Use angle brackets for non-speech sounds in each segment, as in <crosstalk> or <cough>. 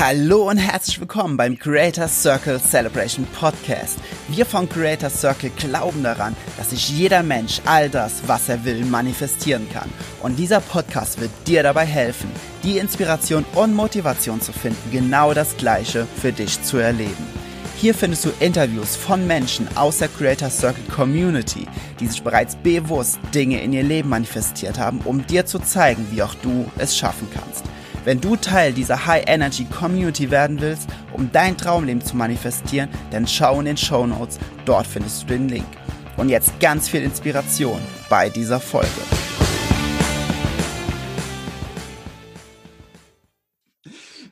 Hallo und herzlich willkommen beim Creator Circle Celebration Podcast. Wir von Creator Circle glauben daran, dass sich jeder Mensch all das, was er will, manifestieren kann. Und dieser Podcast wird dir dabei helfen, die Inspiration und Motivation zu finden, genau das Gleiche für dich zu erleben. Hier findest du Interviews von Menschen aus der Creator Circle Community, die sich bereits bewusst Dinge in ihr Leben manifestiert haben, um dir zu zeigen, wie auch du es schaffen kannst. Wenn du Teil dieser High Energy Community werden willst, um dein Traumleben zu manifestieren, dann schau in den Show Notes, dort findest du den Link. Und jetzt ganz viel Inspiration bei dieser Folge.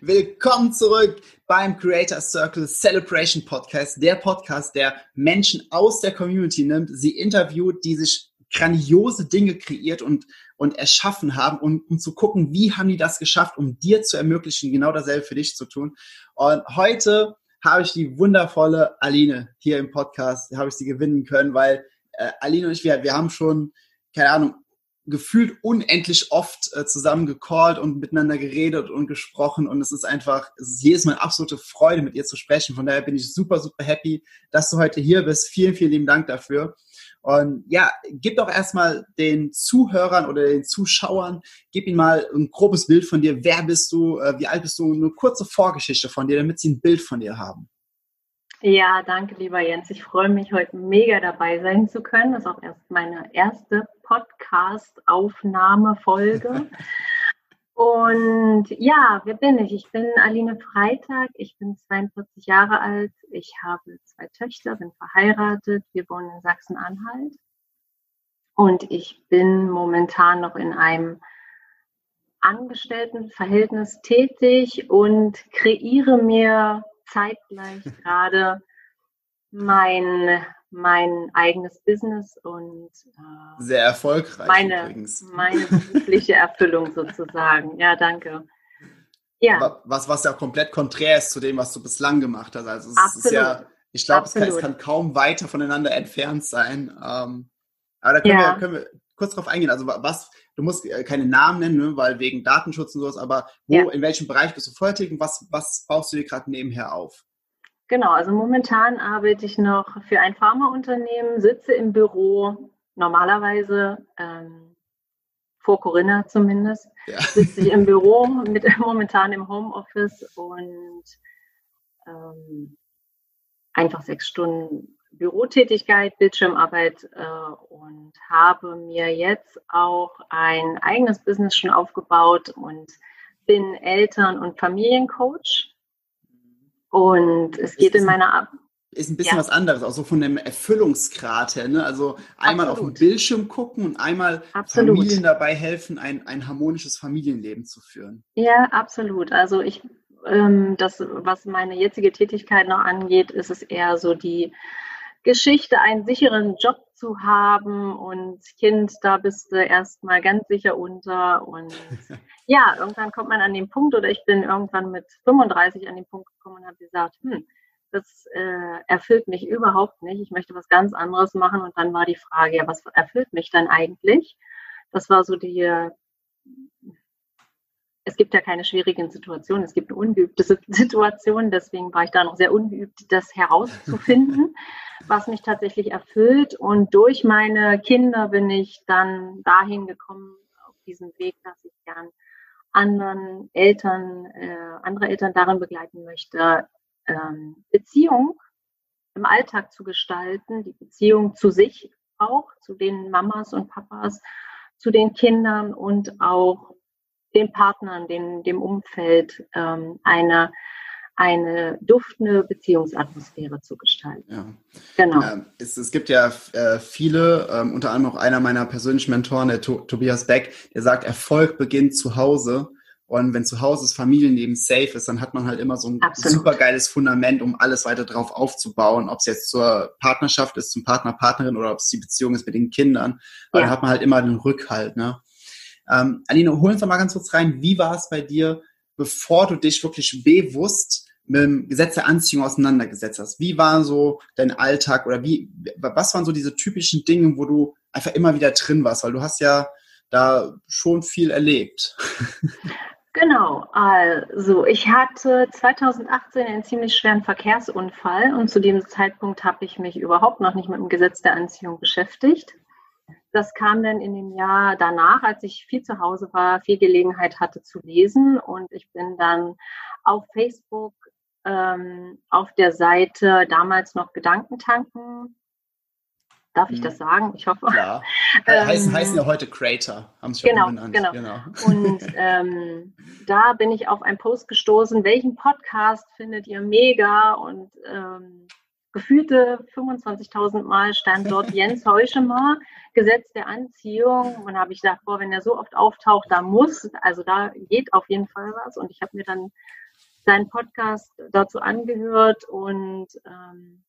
Willkommen zurück beim Creator Circle Celebration Podcast, der Podcast, der Menschen aus der Community nimmt, sie interviewt, die sich grandiose Dinge kreiert und und erschaffen haben, um, um zu gucken, wie haben die das geschafft, um dir zu ermöglichen, genau dasselbe für dich zu tun. Und heute habe ich die wundervolle Aline hier im Podcast, habe ich sie gewinnen können, weil äh, Aline und ich, wir, wir haben schon, keine Ahnung, gefühlt unendlich oft äh, zusammen gecallt und miteinander geredet und gesprochen und es ist einfach, es ist jedes Mal eine absolute Freude, mit ihr zu sprechen. Von daher bin ich super, super happy, dass du heute hier bist. Vielen, vielen lieben Dank dafür. Und ja, gib doch erstmal den Zuhörern oder den Zuschauern, gib ihnen mal ein grobes Bild von dir. Wer bist du? Äh, wie alt bist du? Eine kurze Vorgeschichte von dir, damit sie ein Bild von dir haben. Ja, danke, lieber Jens. Ich freue mich, heute mega dabei sein zu können. Das ist auch erst meine erste Podcast-Aufnahmefolge. <laughs> Und ja, wer bin ich? Ich bin Aline Freitag, ich bin 42 Jahre alt, ich habe zwei Töchter, bin verheiratet, wir wohnen in Sachsen-Anhalt. Und ich bin momentan noch in einem Angestelltenverhältnis tätig und kreiere mir zeitgleich <laughs> gerade mein mein eigenes Business und äh, sehr erfolgreich meine, übrigens. meine <laughs> berufliche Erfüllung sozusagen. Ja, danke. Ja. was, was ja komplett konträr ist zu dem, was du bislang gemacht hast. Also es Absolut. ist ja, ich glaube, es, es, kann kaum weiter voneinander entfernt sein. Ähm, aber da können, ja. wir, können wir kurz drauf eingehen. Also was, du musst äh, keine Namen nennen, ne, weil wegen Datenschutz und sowas, aber wo, ja. in welchem Bereich bist du voll und was, was baust du dir gerade nebenher auf? Genau, also momentan arbeite ich noch für ein Pharmaunternehmen, sitze im Büro, normalerweise ähm, vor Corinna zumindest, ja. sitze ich im Büro, mit, <laughs> momentan im Homeoffice und ähm, einfach sechs Stunden Bürotätigkeit, Bildschirmarbeit äh, und habe mir jetzt auch ein eigenes Business schon aufgebaut und bin Eltern- und Familiencoach und es geht in meiner Ab ist ein bisschen ja. was anderes, auch so von dem Erfüllungsgrad her. Ne? Also einmal Absolut. auf den Bildschirm gucken und einmal absolut. Familien dabei helfen, ein, ein harmonisches Familienleben zu führen. Ja, absolut. Also ich, ähm, das, was meine jetzige Tätigkeit noch angeht, ist es eher so die Geschichte, einen sicheren Job zu haben und Kind, da bist du erstmal ganz sicher unter und <laughs> ja, irgendwann kommt man an den Punkt oder ich bin irgendwann mit 35 an den Punkt gekommen und habe gesagt, hm, das äh, erfüllt mich überhaupt nicht. Ich möchte was ganz anderes machen. Und dann war die Frage, ja, was erfüllt mich dann eigentlich? Das war so die, es gibt ja keine schwierigen Situationen, es gibt ungeübte <laughs> Situation. Deswegen war ich da noch sehr ungeübt, das herauszufinden, <laughs> was mich tatsächlich erfüllt. Und durch meine Kinder bin ich dann dahin gekommen, auf diesem Weg, dass ich gern anderen Eltern, äh, andere Eltern darin begleiten möchte, ähm, Beziehung im Alltag zu gestalten, die Beziehung zu sich auch, zu den Mamas und Papas, zu den Kindern und auch den Partnern, den, dem Umfeld ähm, eine eine duftende Beziehungsatmosphäre zu gestalten. Ja. Genau. Ja, es, es, gibt ja äh, viele, ähm, unter anderem auch einer meiner persönlichen Mentoren, der to Tobias Beck, der sagt, Erfolg beginnt zu Hause. Und wenn zu Hause das Familienleben safe ist, dann hat man halt immer so ein Absolut. super geiles Fundament, um alles weiter drauf aufzubauen. Ob es jetzt zur Partnerschaft ist, zum Partner, Partnerin oder ob es die Beziehung ist mit den Kindern. Aber ja. dann hat man halt immer den Rückhalt. Ne? Ähm, Aline, hol uns doch mal ganz kurz rein. Wie war es bei dir, bevor du dich wirklich bewusst mit dem Gesetz der Anziehung auseinandergesetzt hast? Wie war so dein Alltag oder wie, was waren so diese typischen Dinge, wo du einfach immer wieder drin warst? Weil du hast ja da schon viel erlebt. <laughs> Genau, also ich hatte 2018 einen ziemlich schweren Verkehrsunfall und zu dem Zeitpunkt habe ich mich überhaupt noch nicht mit dem Gesetz der Anziehung beschäftigt. Das kam dann in dem Jahr danach, als ich viel zu Hause war, viel Gelegenheit hatte zu lesen und ich bin dann auf Facebook ähm, auf der Seite damals noch Gedankentanken Darf ich das mhm. sagen? Ich hoffe. Ja. <laughs> heißen, ähm, heißen ja heute Creator, haben sie genau, benannt. Genau. genau. <laughs> Und ähm, da bin ich auf einen Post gestoßen, welchen Podcast findet ihr mega? Und ähm, gefühlte 25.000 Mal stand dort <laughs> Jens Heuschemer, Gesetz der Anziehung. Und habe ich davor, wenn er so oft auftaucht, da muss, also da geht auf jeden Fall was. Und ich habe mir dann seinen Podcast dazu angehört und ähm,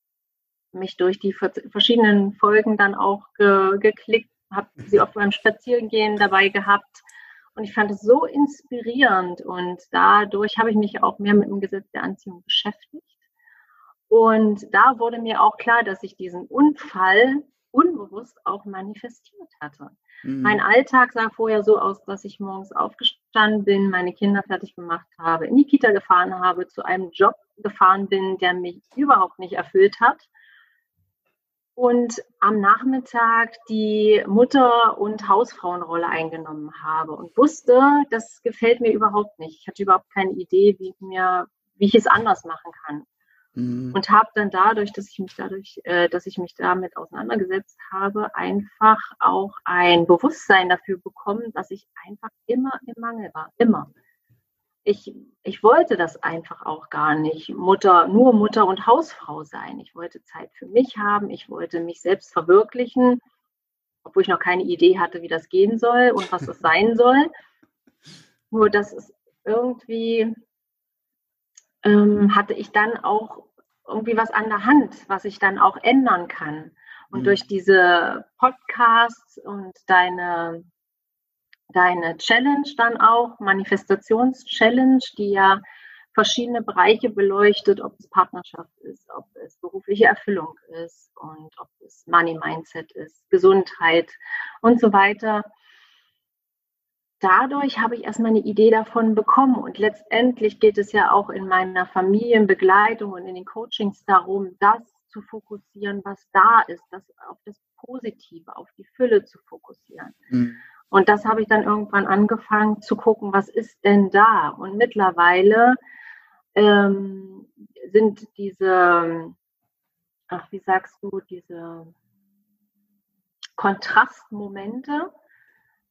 mich durch die verschiedenen Folgen dann auch ge geklickt, habe sie oft beim Spazierengehen dabei gehabt. Und ich fand es so inspirierend und dadurch habe ich mich auch mehr mit dem Gesetz der Anziehung beschäftigt. Und da wurde mir auch klar, dass ich diesen Unfall unbewusst auch manifestiert hatte. Mhm. Mein Alltag sah vorher so aus, dass ich morgens aufgestanden bin, meine Kinder fertig gemacht habe, in die Kita gefahren habe, zu einem Job gefahren bin, der mich überhaupt nicht erfüllt hat und am Nachmittag die Mutter- und Hausfrauenrolle eingenommen habe und wusste, das gefällt mir überhaupt nicht. Ich hatte überhaupt keine Idee, wie, mir, wie ich es anders machen kann. Mhm. Und habe dann dadurch, dass ich mich dadurch, äh, dass ich mich damit auseinandergesetzt habe, einfach auch ein Bewusstsein dafür bekommen, dass ich einfach immer im Mangel war. Immer ich, ich wollte das einfach auch gar nicht, Mutter, nur Mutter und Hausfrau sein. Ich wollte Zeit für mich haben, ich wollte mich selbst verwirklichen, obwohl ich noch keine Idee hatte, wie das gehen soll und was es sein soll. Nur das ist irgendwie, ähm, hatte ich dann auch irgendwie was an der Hand, was ich dann auch ändern kann. Und mhm. durch diese Podcasts und deine deine Challenge dann auch, Manifestations-Challenge, die ja verschiedene Bereiche beleuchtet, ob es Partnerschaft ist, ob es berufliche Erfüllung ist und ob es Money Mindset ist, Gesundheit und so weiter. Dadurch habe ich erstmal eine Idee davon bekommen und letztendlich geht es ja auch in meiner Familienbegleitung und in den Coachings darum, das zu fokussieren, was da ist, das auf das Positive, auf die Fülle zu fokussieren. Mhm. Und das habe ich dann irgendwann angefangen zu gucken, was ist denn da? Und mittlerweile ähm, sind diese, ach, wie sagst du, diese Kontrastmomente,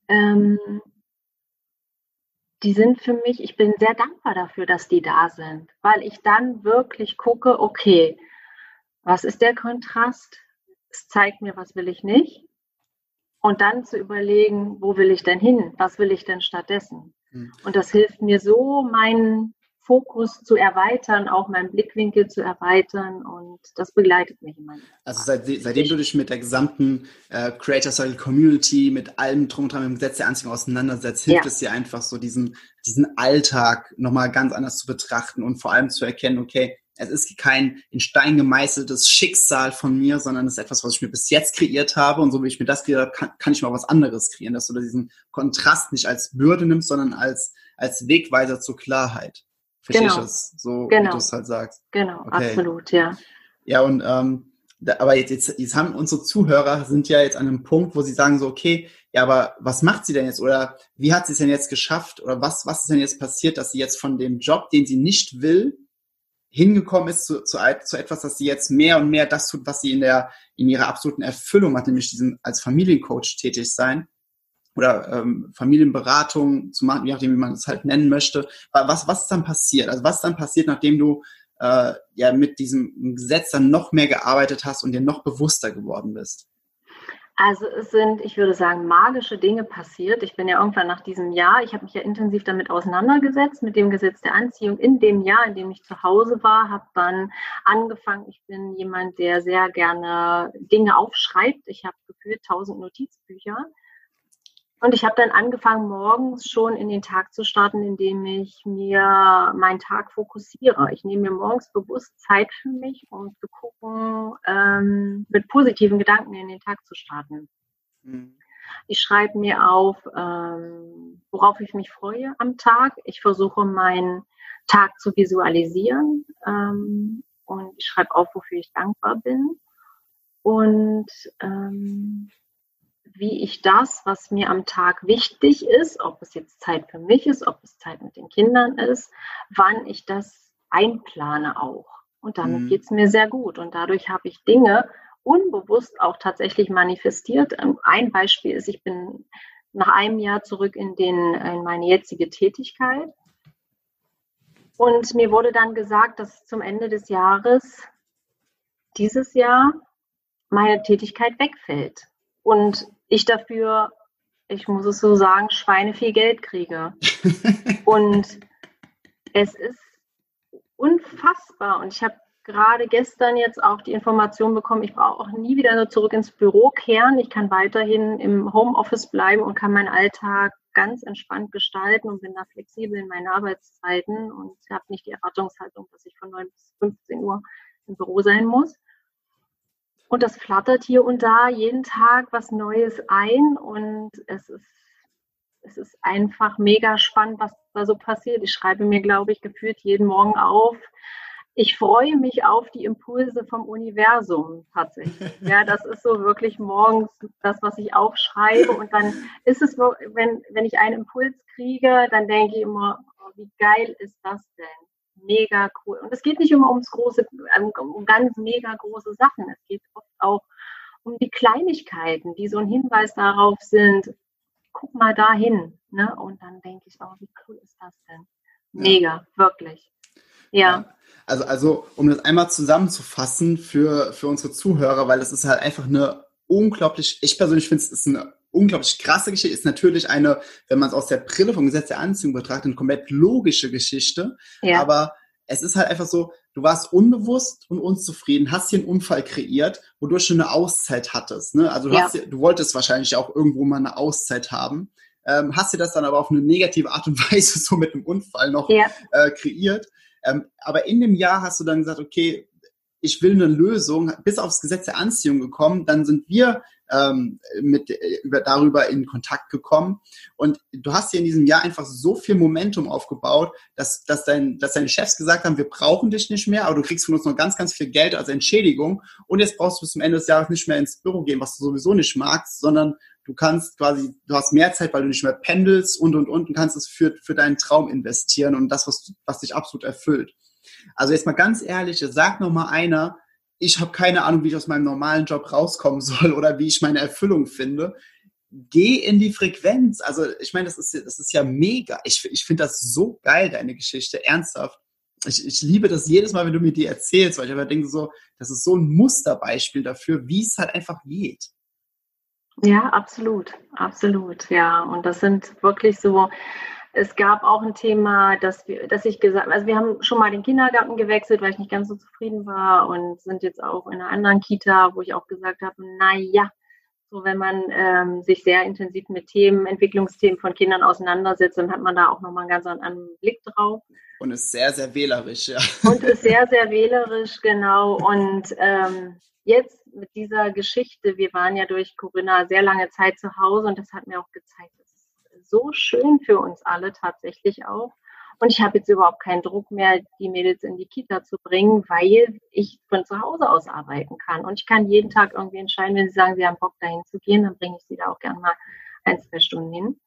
ähm, die sind für mich, ich bin sehr dankbar dafür, dass die da sind, weil ich dann wirklich gucke, okay, was ist der Kontrast? Es zeigt mir, was will ich nicht und dann zu überlegen, wo will ich denn hin? Was will ich denn stattdessen? Mhm. Und das hilft mir so, meinen Fokus zu erweitern, auch meinen Blickwinkel zu erweitern und das begleitet mich immer. Also seit, seitdem du dich mit der gesamten äh, Creator Circle Community, mit allem drum und dran, mit dem Gesetz der Anziehung auseinandersetzt, hilft ja. es dir einfach so diesen, diesen Alltag nochmal ganz anders zu betrachten und vor allem zu erkennen, okay, es ist kein in Stein gemeißeltes Schicksal von mir, sondern es ist etwas, was ich mir bis jetzt kreiert habe. Und so wie ich mir das kreiert habe, kann, kann ich mal was anderes kreieren, dass du diesen Kontrast nicht als Bürde nimmst, sondern als, als Wegweiser zur Klarheit. Verstehst genau. das? So, genau. wie du es halt sagst. Genau, okay. absolut, ja. Ja, und ähm, da, aber jetzt, jetzt, jetzt haben unsere Zuhörer sind ja jetzt an einem Punkt, wo sie sagen so, okay, ja, aber was macht sie denn jetzt? Oder wie hat sie es denn jetzt geschafft? Oder was, was ist denn jetzt passiert, dass sie jetzt von dem Job, den sie nicht will, hingekommen ist zu, zu, zu etwas, dass sie jetzt mehr und mehr das tut, was sie in der in ihrer absoluten Erfüllung hat, nämlich diesen als Familiencoach tätig sein oder ähm, Familienberatung zu machen, je nachdem, wie man es halt nennen möchte. Was was ist dann passiert? Also was ist dann passiert, nachdem du äh, ja mit diesem Gesetz dann noch mehr gearbeitet hast und dir noch bewusster geworden bist? Also es sind, ich würde sagen, magische Dinge passiert. Ich bin ja irgendwann nach diesem Jahr, ich habe mich ja intensiv damit auseinandergesetzt, mit dem Gesetz der Anziehung. In dem Jahr, in dem ich zu Hause war, habe dann angefangen, ich bin jemand, der sehr gerne Dinge aufschreibt. Ich habe gefühlt tausend Notizbücher und ich habe dann angefangen, morgens schon in den Tag zu starten, indem ich mir meinen Tag fokussiere. Ich nehme mir morgens bewusst Zeit für mich, um zu gucken, ähm, mit positiven Gedanken in den Tag zu starten. Mhm. Ich schreibe mir auf, ähm, worauf ich mich freue am Tag. Ich versuche meinen Tag zu visualisieren ähm, und ich schreibe auf, wofür ich dankbar bin und ähm, wie ich das, was mir am Tag wichtig ist, ob es jetzt Zeit für mich ist, ob es Zeit mit den Kindern ist, wann ich das einplane auch. Und damit mhm. geht es mir sehr gut. Und dadurch habe ich Dinge unbewusst auch tatsächlich manifestiert. Ähm, ein Beispiel ist, ich bin nach einem Jahr zurück in, den, in meine jetzige Tätigkeit. Und mir wurde dann gesagt, dass zum Ende des Jahres dieses Jahr meine Tätigkeit wegfällt. Und ich dafür, ich muss es so sagen, Schweine viel Geld kriege. <laughs> und es ist unfassbar. Und ich habe gerade gestern jetzt auch die Information bekommen, ich brauche auch nie wieder nur zurück ins Büro kehren. Ich kann weiterhin im Homeoffice bleiben und kann meinen Alltag ganz entspannt gestalten und bin da flexibel in meinen Arbeitszeiten und habe nicht die Erwartungshaltung, dass ich von 9 bis 15 Uhr im Büro sein muss. Und das flattert hier und da jeden Tag was Neues ein und es ist, es ist einfach mega spannend, was da so passiert. Ich schreibe mir, glaube ich, gefühlt jeden Morgen auf. Ich freue mich auf die Impulse vom Universum tatsächlich. <laughs> Ja, das ist so wirklich morgens das, was ich aufschreibe. Und dann ist es, wenn, wenn ich einen Impuls kriege, dann denke ich immer, oh, wie geil ist das denn? Mega cool. Und es geht nicht immer ums große, ähm, um ganz mega große Sachen. Es geht oft auch um die Kleinigkeiten, die so ein Hinweis darauf sind, guck mal dahin. Ne? Und dann denke ich, oh, wie cool ist das denn? Mega, ja. wirklich. Ja. ja. Also, also, um das einmal zusammenzufassen für, für unsere Zuhörer, weil es ist halt einfach eine unglaublich, ich persönlich finde es ist eine unglaublich krasse Geschichte, ist natürlich eine, wenn man es aus der Brille vom Gesetz der Anziehung betrachtet, eine komplett logische Geschichte. Ja. Aber es ist halt einfach so, du warst unbewusst und unzufrieden, hast hier einen Unfall kreiert, wodurch du eine Auszeit hattest. Ne? Also du, ja. hast, du wolltest wahrscheinlich auch irgendwo mal eine Auszeit haben, ähm, hast dir das dann aber auf eine negative Art und <laughs> Weise so mit einem Unfall noch ja. äh, kreiert. Ähm, aber in dem Jahr hast du dann gesagt, okay, ich will eine Lösung, bis aufs Gesetz der Anziehung gekommen, dann sind wir ähm, mit, äh, über, darüber in Kontakt gekommen. Und du hast hier in diesem Jahr einfach so viel Momentum aufgebaut, dass, dass, dein, dass deine Chefs gesagt haben, wir brauchen dich nicht mehr, aber du kriegst von uns noch ganz, ganz viel Geld als Entschädigung. Und jetzt brauchst du bis zum Ende des Jahres nicht mehr ins Büro gehen, was du sowieso nicht magst, sondern du kannst quasi, du hast mehr Zeit, weil du nicht mehr pendelst und, und, und, und kannst es für, für deinen Traum investieren und das, was, was dich absolut erfüllt. Also jetzt mal ganz ehrlich, sag noch mal einer, ich habe keine Ahnung, wie ich aus meinem normalen Job rauskommen soll oder wie ich meine Erfüllung finde. Geh in die Frequenz. Also ich meine, das ist, das ist ja mega. Ich, ich finde das so geil, deine Geschichte, ernsthaft. Ich, ich liebe das jedes Mal, wenn du mir die erzählst, weil ich aber denke so, das ist so ein Musterbeispiel dafür, wie es halt einfach geht. Ja, absolut, absolut, ja. Und das sind wirklich so, es gab auch ein Thema, dass, wir, dass ich gesagt also wir haben schon mal den Kindergarten gewechselt, weil ich nicht ganz so zufrieden war und sind jetzt auch in einer anderen Kita, wo ich auch gesagt habe, naja, so wenn man ähm, sich sehr intensiv mit Themen, Entwicklungsthemen von Kindern auseinandersetzt, dann hat man da auch nochmal einen ganz anderen Blick drauf. Und ist sehr, sehr wählerisch, ja. Und ist sehr, sehr <laughs> wählerisch, genau. Und ähm, jetzt mit dieser Geschichte, wir waren ja durch Corinna sehr lange Zeit zu Hause und das hat mir auch gezeigt, so schön für uns alle tatsächlich auch. Und ich habe jetzt überhaupt keinen Druck mehr, die Mädels in die Kita zu bringen, weil ich von zu Hause aus arbeiten kann. Und ich kann jeden Tag irgendwie entscheiden, wenn sie sagen, sie haben Bock dahin zu gehen, dann bringe ich sie da auch gerne mal ein, zwei Stunden hin.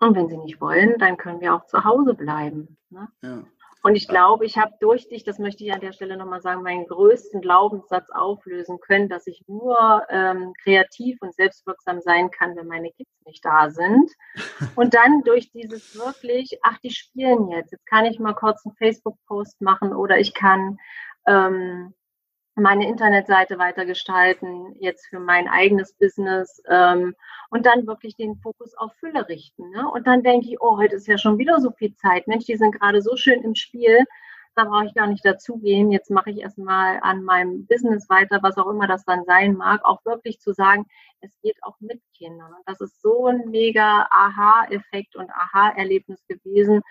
Und wenn sie nicht wollen, dann können wir auch zu Hause bleiben. Ne? Ja. Und ich glaube, ich habe durch dich, das möchte ich an der Stelle nochmal sagen, meinen größten Glaubenssatz auflösen können, dass ich nur ähm, kreativ und selbstwirksam sein kann, wenn meine Kids nicht da sind. <laughs> Und dann durch dieses wirklich, ach, die spielen jetzt. Jetzt kann ich mal kurz einen Facebook-Post machen oder ich kann ähm, meine Internetseite weitergestalten, jetzt für mein eigenes Business ähm, und dann wirklich den Fokus auf Fülle richten. Ne? Und dann denke ich, oh, heute ist ja schon wieder so viel Zeit. Mensch, die sind gerade so schön im Spiel, da brauche ich gar nicht dazugehen. Jetzt mache ich erstmal an meinem Business weiter, was auch immer das dann sein mag, auch wirklich zu sagen, es geht auch mit Kindern. Und das ist so ein mega Aha-Effekt und Aha-Erlebnis gewesen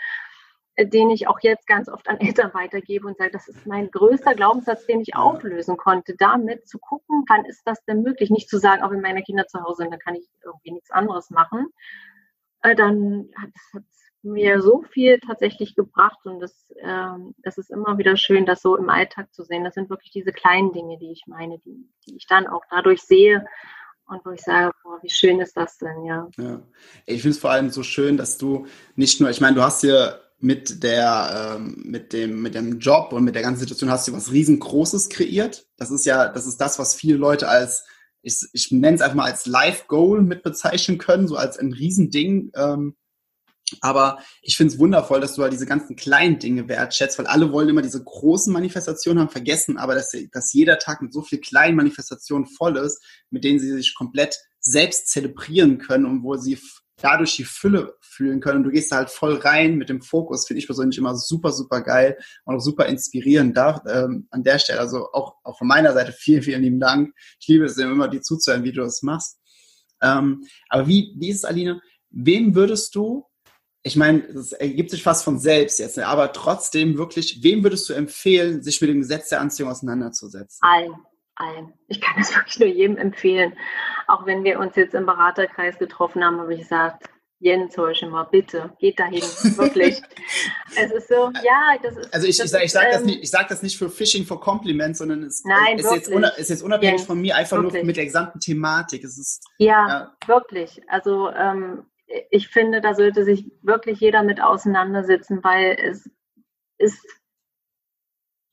den ich auch jetzt ganz oft an Eltern weitergebe und sage, das ist mein größter Glaubenssatz, den ich auflösen konnte, damit zu gucken, wann ist das denn möglich? Nicht zu sagen, auch wenn meine Kinder zu Hause sind, dann kann ich irgendwie nichts anderes machen. Äh, dann hat es mir so viel tatsächlich gebracht und das, ähm, das ist immer wieder schön, das so im Alltag zu sehen. Das sind wirklich diese kleinen Dinge, die ich meine, die, die ich dann auch dadurch sehe und wo ich sage, boah, wie schön ist das denn, ja. ja. Ich finde es vor allem so schön, dass du nicht nur, ich meine, du hast hier mit der, ähm, mit dem, mit dem Job und mit der ganzen Situation hast du was riesengroßes kreiert. Das ist ja, das ist das, was viele Leute als, ich, ich nenne es einfach mal als Life Goal mit bezeichnen können, so als ein Riesending. Ähm, aber ich finde es wundervoll, dass du halt diese ganzen kleinen Dinge wertschätzt, weil alle wollen immer diese großen Manifestationen haben, vergessen aber, dass, dass jeder Tag mit so viel kleinen Manifestationen voll ist, mit denen sie sich komplett selbst zelebrieren können und wo sie dadurch die Fülle fühlen können. Du gehst da halt voll rein mit dem Fokus, finde ich persönlich immer super, super geil und auch super inspirierend da, ähm, an der Stelle. Also auch, auch von meiner Seite vielen, vielen lieben Dank. Ich liebe es immer, dir zuzuhören, wie du das machst. Ähm, aber wie, wie ist es, Aline? Wem würdest du ich meine, es ergibt sich fast von selbst jetzt, ne? aber trotzdem wirklich, wem würdest du empfehlen, sich mit dem Gesetz der Anziehung auseinanderzusetzen? Allen, allen. Ich kann es <laughs> wirklich nur jedem empfehlen. Auch wenn wir uns jetzt im Beraterkreis getroffen haben, habe ich gesagt, Jens Heuschemer, bitte, geht dahin, <laughs> wirklich. es ist so, ja, das ist. Also ich, ich sage ich sag, ähm, das, nicht, sag das nicht für Phishing for Compliments, sondern es nein, ist, jetzt ist jetzt unabhängig Jens, von mir, einfach wirklich. nur mit der gesamten Thematik. Es ist, ja, ja. wirklich. Also ähm, ich finde, da sollte sich wirklich jeder mit auseinandersetzen, weil es ist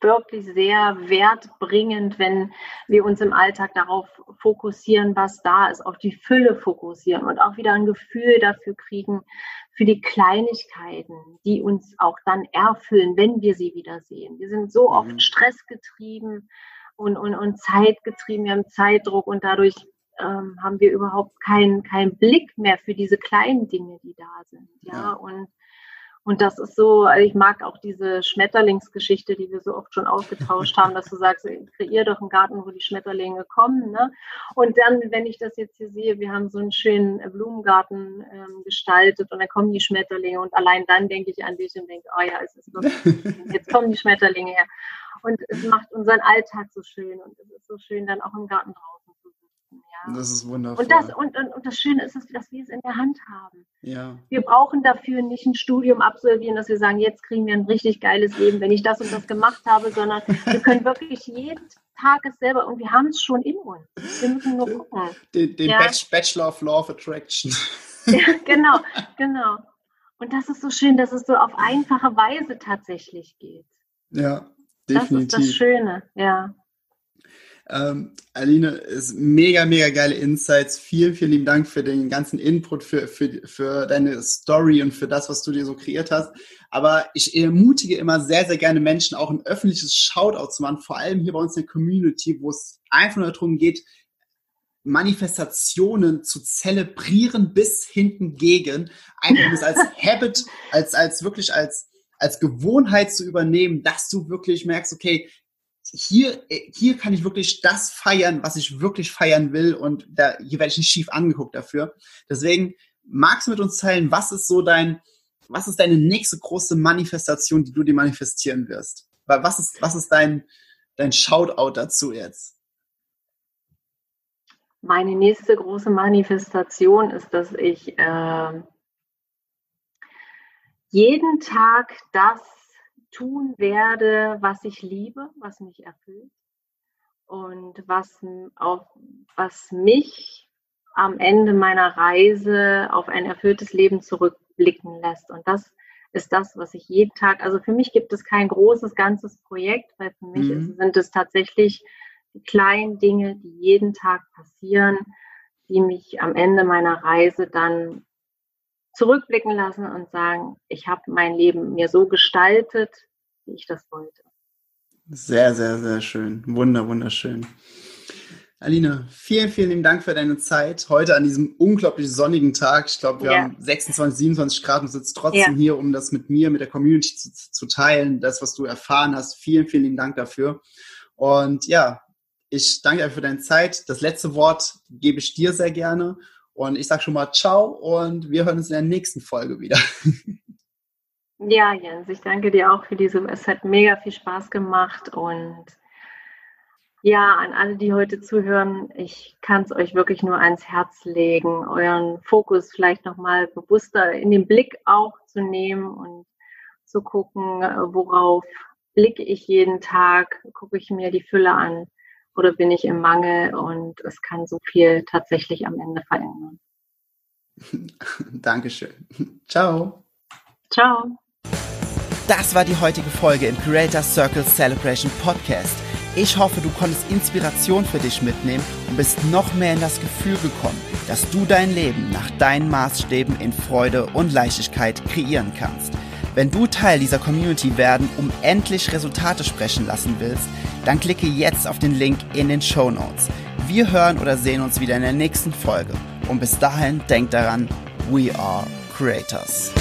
wirklich sehr wertbringend, wenn wir uns im Alltag darauf fokussieren, was da ist, auf die Fülle fokussieren und auch wieder ein Gefühl dafür kriegen, für die Kleinigkeiten, die uns auch dann erfüllen, wenn wir sie wiedersehen. Wir sind so oft mhm. stressgetrieben und, und, und zeitgetrieben, wir haben Zeitdruck und dadurch ähm, haben wir überhaupt keinen keinen Blick mehr für diese kleinen Dinge, die da sind. Ja, ja. und und das ist so, also ich mag auch diese Schmetterlingsgeschichte, die wir so oft schon ausgetauscht haben, dass du sagst, kreier doch einen Garten, wo die Schmetterlinge kommen. Ne? Und dann, wenn ich das jetzt hier sehe, wir haben so einen schönen Blumengarten ähm, gestaltet und dann kommen die Schmetterlinge und allein dann denke ich an dich und denke, oh ja, es ist wirklich, <laughs> jetzt kommen die Schmetterlinge her. Und es macht unseren Alltag so schön und es ist so schön dann auch im Garten draußen das ist wundervoll. Und das, und, und, und das Schöne ist, dass wir es in der Hand haben. Ja. Wir brauchen dafür nicht ein Studium absolvieren, dass wir sagen, jetzt kriegen wir ein richtig geiles Leben, wenn ich das und das gemacht habe, sondern wir können wirklich jeden Tag es selber und wir haben es schon in uns. Wir müssen nur gucken. Den, den ja. Bachelor of Law of Attraction. <laughs> Ja, genau, <laughs> genau. Und das ist so schön, dass es so auf einfache Weise tatsächlich geht. Ja, definitiv. Das ist das Schöne, ja. Ähm, Aline, ist mega, mega geile Insights. Vielen, vielen lieben Dank für den ganzen Input, für, für, für deine Story und für das, was du dir so kreiert hast. Aber ich ermutige immer sehr, sehr gerne Menschen, auch ein öffentliches Shoutout zu machen, vor allem hier bei uns in der Community, wo es einfach nur darum geht, Manifestationen zu zelebrieren bis hinten gegen, einfach das als <laughs> Habit, als, als wirklich als, als Gewohnheit zu übernehmen, dass du wirklich merkst, okay, hier, äh, hier kann ich wirklich das feiern, was ich wirklich feiern will und da, hier werde ich nicht schief angeguckt dafür. Deswegen magst du mit uns teilen, was ist so dein, was ist deine nächste große Manifestation, die du dir manifestieren wirst? Was ist, was ist dein, dein Shoutout dazu jetzt? Meine nächste große Manifestation ist, dass ich äh, jeden Tag das tun werde, was ich liebe, was mich erfüllt und was, auf, was mich am Ende meiner Reise auf ein erfülltes Leben zurückblicken lässt. Und das ist das, was ich jeden Tag, also für mich gibt es kein großes, ganzes Projekt, weil für mich mhm. sind es tatsächlich die kleinen Dinge, die jeden Tag passieren, die mich am Ende meiner Reise dann zurückblicken lassen und sagen, ich habe mein Leben mir so gestaltet, wie ich das wollte. Sehr, sehr, sehr schön. Wunder, wunderschön. Aline, vielen, vielen lieben Dank für deine Zeit heute an diesem unglaublich sonnigen Tag. Ich glaube, wir ja. haben 26, 27 Grad und sitzt trotzdem ja. hier, um das mit mir, mit der Community zu, zu, teilen, das, was du erfahren hast. Vielen, vielen lieben Dank dafür. Und ja, ich danke dir für deine Zeit. Das letzte Wort gebe ich dir sehr gerne. Und ich sage schon mal Ciao und wir hören uns in der nächsten Folge wieder. <laughs> Ja, Jens, ich danke dir auch für diese, es hat mega viel Spaß gemacht und ja, an alle, die heute zuhören, ich kann es euch wirklich nur ans Herz legen, euren Fokus vielleicht nochmal bewusster in den Blick auch zu nehmen und zu gucken, worauf blicke ich jeden Tag, gucke ich mir die Fülle an oder bin ich im Mangel und es kann so viel tatsächlich am Ende verändern. <laughs> Dankeschön. Ciao. Ciao. Das war die heutige Folge im Creator Circle Celebration Podcast. Ich hoffe, du konntest Inspiration für dich mitnehmen und bist noch mehr in das Gefühl gekommen, dass du dein Leben nach deinen Maßstäben in Freude und Leichtigkeit kreieren kannst. Wenn du Teil dieser Community werden, um endlich Resultate sprechen lassen willst, dann klicke jetzt auf den Link in den Show Notes. Wir hören oder sehen uns wieder in der nächsten Folge. Und bis dahin denk daran, we are creators.